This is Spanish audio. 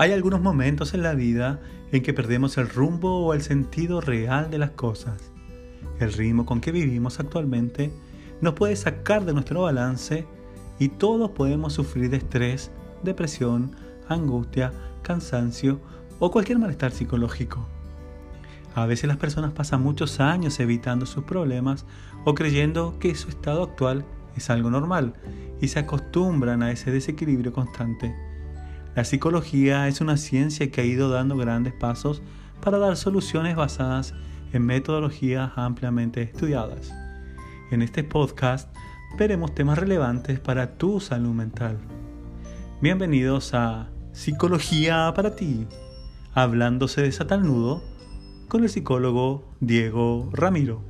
Hay algunos momentos en la vida en que perdemos el rumbo o el sentido real de las cosas. El ritmo con que vivimos actualmente nos puede sacar de nuestro balance y todos podemos sufrir de estrés, depresión, angustia, cansancio o cualquier malestar psicológico. A veces las personas pasan muchos años evitando sus problemas o creyendo que su estado actual es algo normal y se acostumbran a ese desequilibrio constante. La psicología es una ciencia que ha ido dando grandes pasos para dar soluciones basadas en metodologías ampliamente estudiadas. En este podcast veremos temas relevantes para tu salud mental. Bienvenidos a Psicología para ti, hablándose de Nudo con el psicólogo Diego Ramiro.